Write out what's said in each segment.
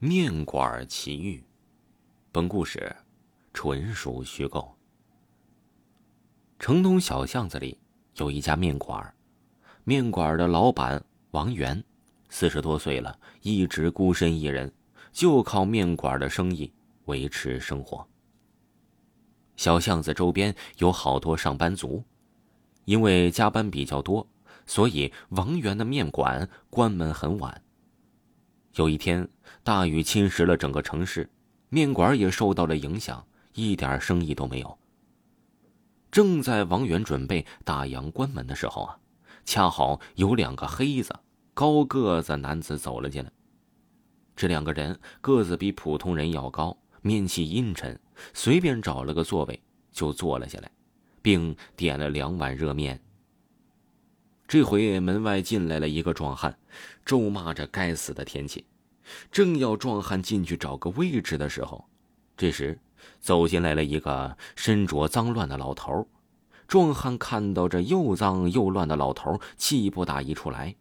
面馆奇遇，本故事纯属虚构。城东小巷子里有一家面馆，面馆的老板王元，四十多岁了，一直孤身一人，就靠面馆的生意维持生活。小巷子周边有好多上班族，因为加班比较多，所以王元的面馆关门很晚。有一天，大雨侵蚀了整个城市，面馆也受到了影响，一点生意都没有。正在王源准备打烊关门的时候啊，恰好有两个黑子、高个子男子走了进来。这两个人个子比普通人要高，面气阴沉，随便找了个座位就坐了下来，并点了两碗热面。这回门外进来了一个壮汉，咒骂着该死的天气。正要壮汉进去找个位置的时候，这时走进来了一个身着脏乱的老头。壮汉看到这又脏又乱的老头，气不打一处来：“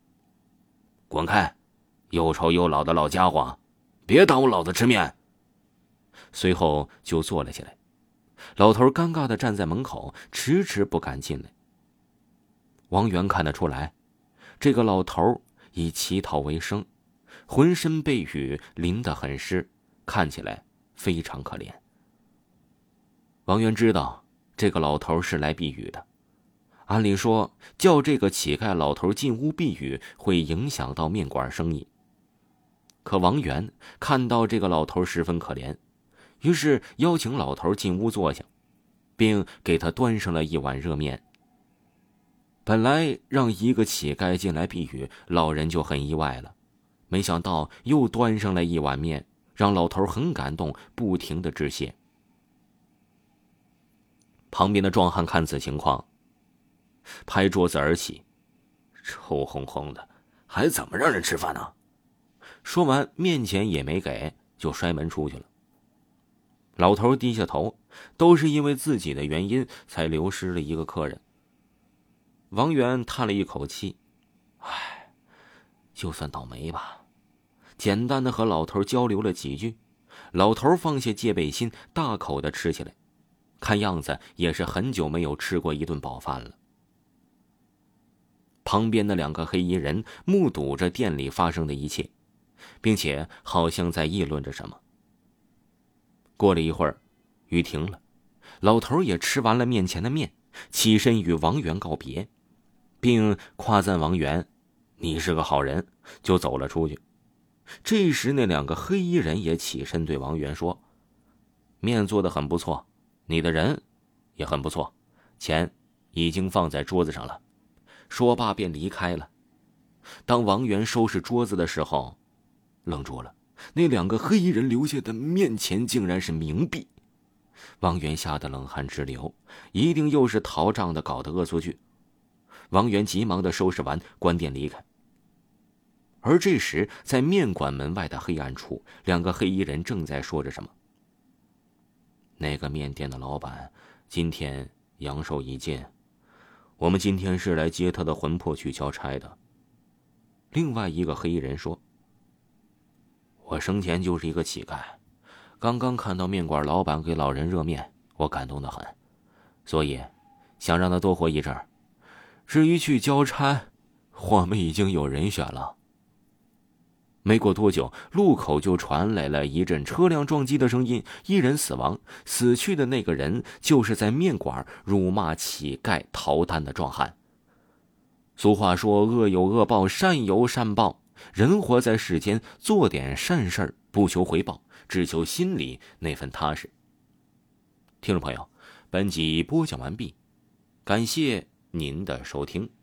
滚开！又丑又老的老家伙，别耽误老子吃面！”随后就坐了起来。老头尴尬的站在门口，迟迟不敢进来。王源看得出来，这个老头以乞讨为生，浑身被雨淋得很湿，看起来非常可怜。王源知道这个老头是来避雨的，按理说叫这个乞丐老头进屋避雨会影响到面馆生意。可王源看到这个老头十分可怜，于是邀请老头进屋坐下，并给他端上了一碗热面。本来让一个乞丐进来避雨，老人就很意外了，没想到又端上来一碗面，让老头很感动，不停的致谢。旁边的壮汉看此情况，拍桌子而起：“臭烘烘的，还怎么让人吃饭呢？”说完，面钱也没给，就摔门出去了。老头低下头，都是因为自己的原因，才流失了一个客人。王源叹了一口气：“唉，就算倒霉吧。”简单的和老头交流了几句，老头放下戒备心，大口的吃起来，看样子也是很久没有吃过一顿饱饭了。旁边的两个黑衣人目睹着店里发生的一切，并且好像在议论着什么。过了一会儿，雨停了，老头也吃完了面前的面，起身与王源告别。并夸赞王源：“你是个好人。”就走了出去。这时，那两个黑衣人也起身对王源说：“面做的很不错，你的人也很不错，钱已经放在桌子上了。”说罢便离开了。当王源收拾桌子的时候，愣住了。那两个黑衣人留下的面钱竟然是冥币。王源吓得冷汗直流，一定又是逃账的搞的恶作剧。王源急忙的收拾完，关店离开。而这时，在面馆门外的黑暗处，两个黑衣人正在说着什么。那个面店的老板今天阳寿已尽，我们今天是来接他的魂魄去交差的。另外一个黑衣人说：“我生前就是一个乞丐，刚刚看到面馆老板给老人热面，我感动的很，所以想让他多活一阵儿。”至于去交差，我们已经有人选了。没过多久，路口就传来了一阵车辆撞击的声音，一人死亡。死去的那个人就是在面馆辱骂乞丐逃单的壮汉。俗话说：“恶有恶报，善有善报。”人活在世间，做点善事不求回报，只求心里那份踏实。听众朋友，本集播讲完毕，感谢。您的收听。